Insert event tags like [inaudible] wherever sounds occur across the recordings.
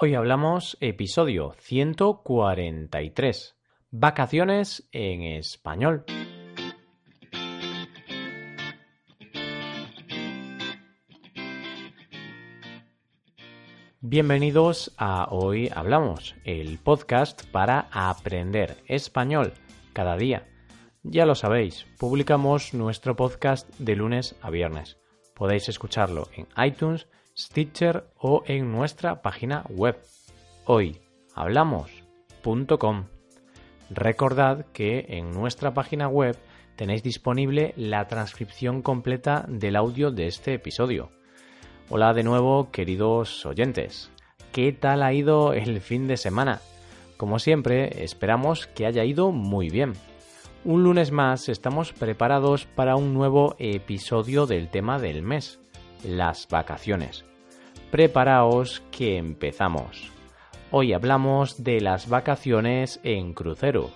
Hoy hablamos episodio 143. Vacaciones en español. Bienvenidos a Hoy Hablamos, el podcast para aprender español cada día. Ya lo sabéis, publicamos nuestro podcast de lunes a viernes. Podéis escucharlo en iTunes, Stitcher o en nuestra página web hoyhablamos.com. Recordad que en nuestra página web tenéis disponible la transcripción completa del audio de este episodio. Hola de nuevo, queridos oyentes. ¿Qué tal ha ido el fin de semana? Como siempre, esperamos que haya ido muy bien. Un lunes más estamos preparados para un nuevo episodio del tema del mes, las vacaciones preparaos que empezamos. Hoy hablamos de las vacaciones en crucero.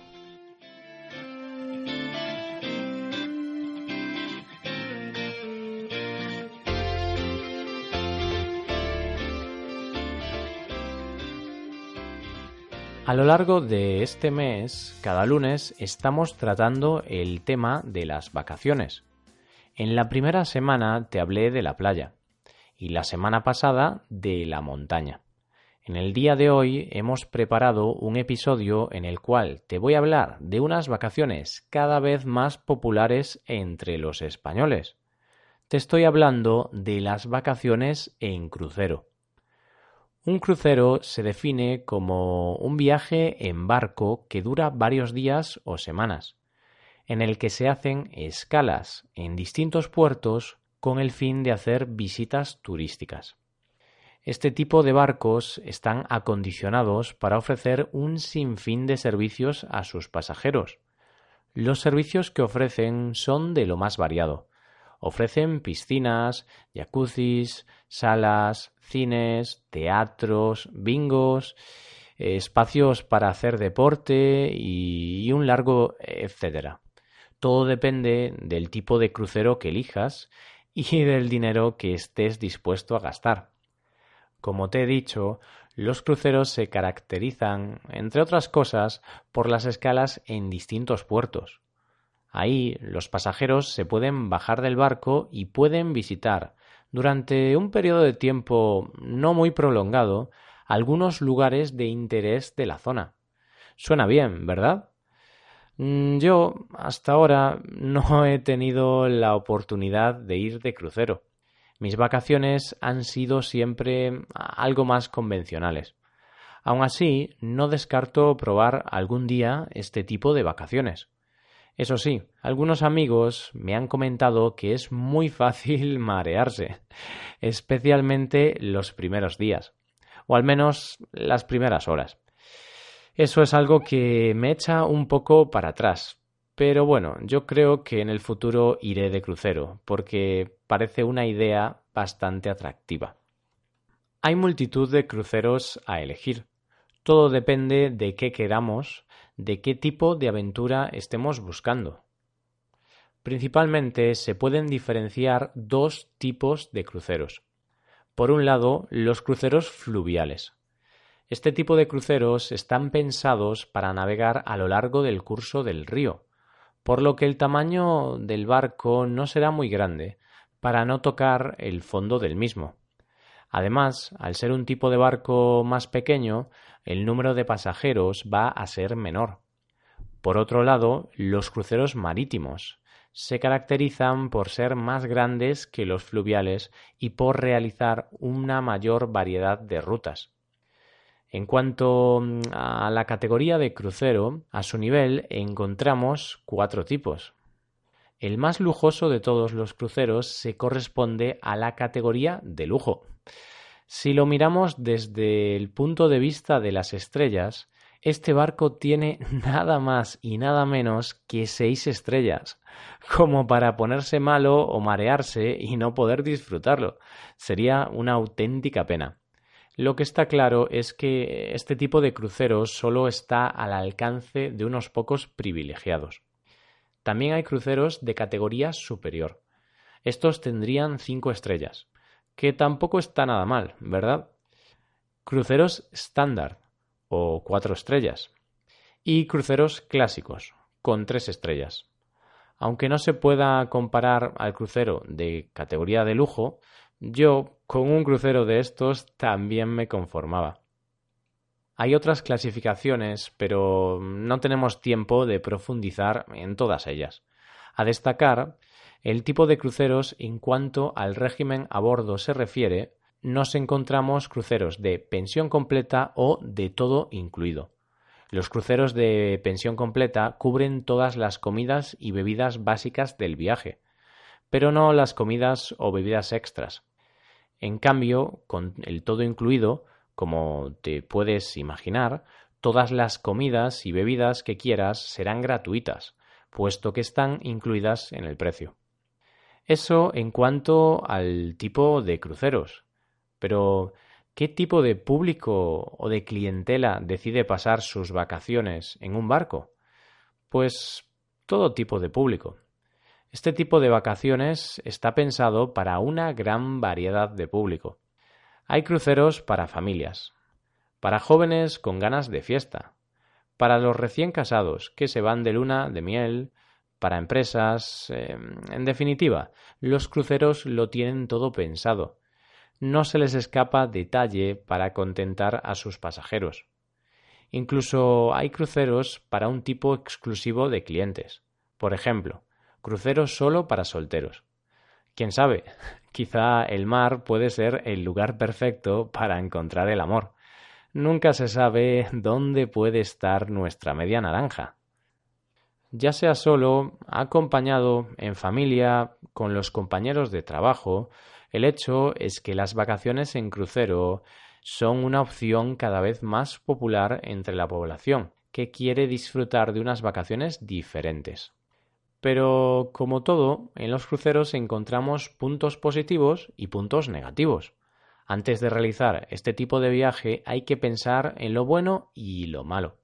A lo largo de este mes, cada lunes, estamos tratando el tema de las vacaciones. En la primera semana te hablé de la playa y la semana pasada de la montaña. En el día de hoy hemos preparado un episodio en el cual te voy a hablar de unas vacaciones cada vez más populares entre los españoles. Te estoy hablando de las vacaciones en crucero. Un crucero se define como un viaje en barco que dura varios días o semanas, en el que se hacen escalas en distintos puertos con el fin de hacer visitas turísticas. Este tipo de barcos están acondicionados para ofrecer un sinfín de servicios a sus pasajeros. Los servicios que ofrecen son de lo más variado. Ofrecen piscinas, jacuzzis, salas, cines, teatros, bingos, espacios para hacer deporte y un largo etcétera. Todo depende del tipo de crucero que elijas y [laughs] del dinero que estés dispuesto a gastar. Como te he dicho, los cruceros se caracterizan, entre otras cosas, por las escalas en distintos puertos. Ahí los pasajeros se pueden bajar del barco y pueden visitar, durante un periodo de tiempo no muy prolongado, algunos lugares de interés de la zona. Suena bien, ¿verdad? Mm, yo hasta ahora no he tenido la oportunidad de ir de crucero. Mis vacaciones han sido siempre algo más convencionales. Aun así, no descarto probar algún día este tipo de vacaciones. Eso sí, algunos amigos me han comentado que es muy fácil [laughs] marearse, especialmente los primeros días, o al menos las primeras horas. Eso es algo que me echa un poco para atrás. Pero bueno, yo creo que en el futuro iré de crucero, porque parece una idea bastante atractiva. Hay multitud de cruceros a elegir. Todo depende de qué queramos, de qué tipo de aventura estemos buscando. Principalmente se pueden diferenciar dos tipos de cruceros. Por un lado, los cruceros fluviales. Este tipo de cruceros están pensados para navegar a lo largo del curso del río, por lo que el tamaño del barco no será muy grande, para no tocar el fondo del mismo. Además, al ser un tipo de barco más pequeño, el número de pasajeros va a ser menor. Por otro lado, los cruceros marítimos se caracterizan por ser más grandes que los fluviales y por realizar una mayor variedad de rutas. En cuanto mm, a la categoría de crucero, a su nivel encontramos cuatro tipos. El más lujoso de todos los cruceros se corresponde a la categoría de lujo. Si lo miramos desde el punto de vista de las estrellas, este barco tiene [laughs] nada más y nada menos que seis estrellas, como para ponerse malo o marearse y no poder disfrutarlo. Sería una auténtica pena. Lo que está claro es que este tipo de cruceros solo está al alcance de unos pocos privilegiados. También hay cruceros de categoría superior. Estos tendrían cinco estrellas, que tampoco está nada mal, ¿verdad? cruceros estándar o cuatro estrellas y cruceros clásicos con tres estrellas. Aunque no se pueda comparar al crucero de categoría de lujo, yo con un crucero de estos también me conformaba. Hay otras clasificaciones, pero no tenemos tiempo de profundizar en todas ellas. A destacar el tipo de cruceros en cuanto al régimen a bordo se refiere, nos encontramos cruceros de pensión completa o de todo incluido. Los cruceros de pensión completa cubren todas las comidas y bebidas básicas del viaje, pero no las comidas o bebidas extras. En cambio, con el todo incluido, como te puedes imaginar, todas las comidas y bebidas que quieras serán gratuitas, puesto que están incluidas en el precio. Eso en cuanto al tipo de cruceros. Pero, ¿qué tipo de público o de clientela decide pasar sus vacaciones en un barco? Pues todo tipo de público. Este tipo de vacaciones está pensado para una gran variedad de público. Hay cruceros para familias, para jóvenes con ganas de fiesta, para los recién casados que se van de luna de miel, para empresas. Eh, en definitiva, los cruceros lo tienen todo pensado. No se les escapa detalle para contentar a sus pasajeros. Incluso hay cruceros para un tipo exclusivo de clientes. Por ejemplo, cruceros solo para solteros. Quién sabe, [laughs] quizá el mar puede ser el lugar perfecto para encontrar el amor. Nunca se sabe dónde puede estar nuestra media naranja ya sea solo, acompañado, en familia, con los compañeros de trabajo, el hecho es que las vacaciones en crucero son una opción cada vez más popular entre la población, que quiere disfrutar de unas vacaciones diferentes. Pero, como todo, en los cruceros encontramos puntos positivos y puntos negativos. Antes de realizar este tipo de viaje hay que pensar en lo bueno y lo malo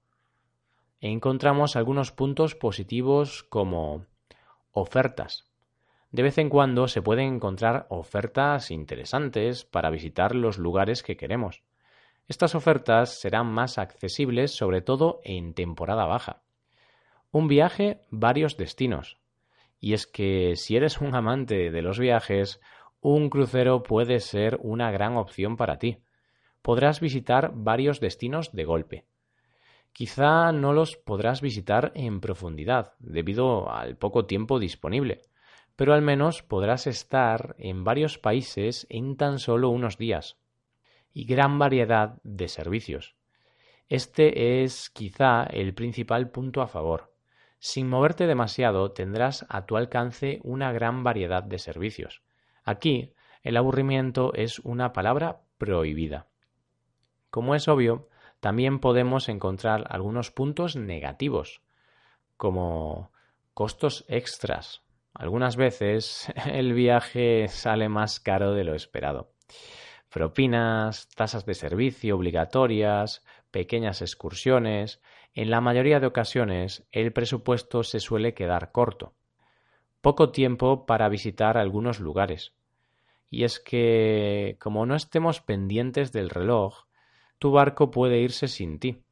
encontramos algunos puntos positivos como ofertas. De vez en cuando se pueden encontrar ofertas interesantes para visitar los lugares que queremos. Estas ofertas serán más accesibles sobre todo en temporada baja. Un viaje, varios destinos. Y es que si eres un amante de los viajes, un crucero puede ser una gran opción para ti. Podrás visitar varios destinos de golpe. Quizá no los podrás visitar en profundidad, debido al poco tiempo disponible, pero al menos podrás estar en varios países en tan solo unos días. Y gran variedad de servicios. Este es quizá el principal punto a favor. Sin moverte demasiado tendrás a tu alcance una gran variedad de servicios. Aquí, el aburrimiento es una palabra prohibida. Como es obvio, también podemos encontrar algunos puntos negativos, como costos extras. Algunas veces [laughs] el viaje sale más caro de lo esperado. Propinas, tasas de servicio obligatorias, pequeñas excursiones. En la mayoría de ocasiones el presupuesto se suele quedar corto. Poco tiempo para visitar algunos lugares. Y es que, como no estemos pendientes del reloj, tu barco puede irse sin ti.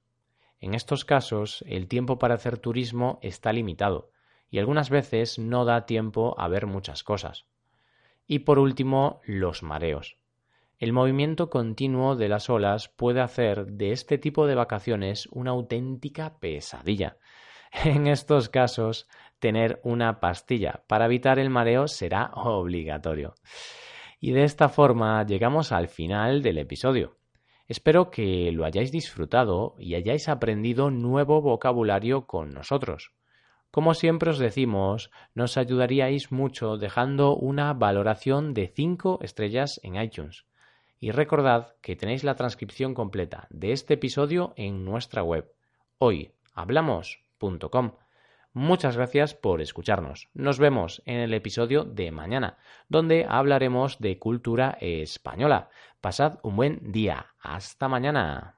En estos casos, el tiempo para hacer turismo está limitado y algunas veces no da tiempo a ver muchas cosas. Y por último, los mareos. El movimiento continuo de las olas puede hacer de este tipo de vacaciones una auténtica pesadilla. [laughs] En estos casos, tener una pastilla para evitar el mareo será obligatorio. Y de esta forma llegamos al final del episodio. Espero que lo hayáis disfrutado y hayáis aprendido nuevo vocabulario con nosotros. Como siempre os decimos, nos ayudaríais mucho dejando una valoración de 5 estrellas en iTunes. Y recordad que tenéis la transcripción completa de este episodio en nuestra web hoyhablamos.com. Muchas gracias por escucharnos. Nos vemos en el episodio de mañana, donde hablaremos de cultura española. Pasad un buen día. Hasta mañana.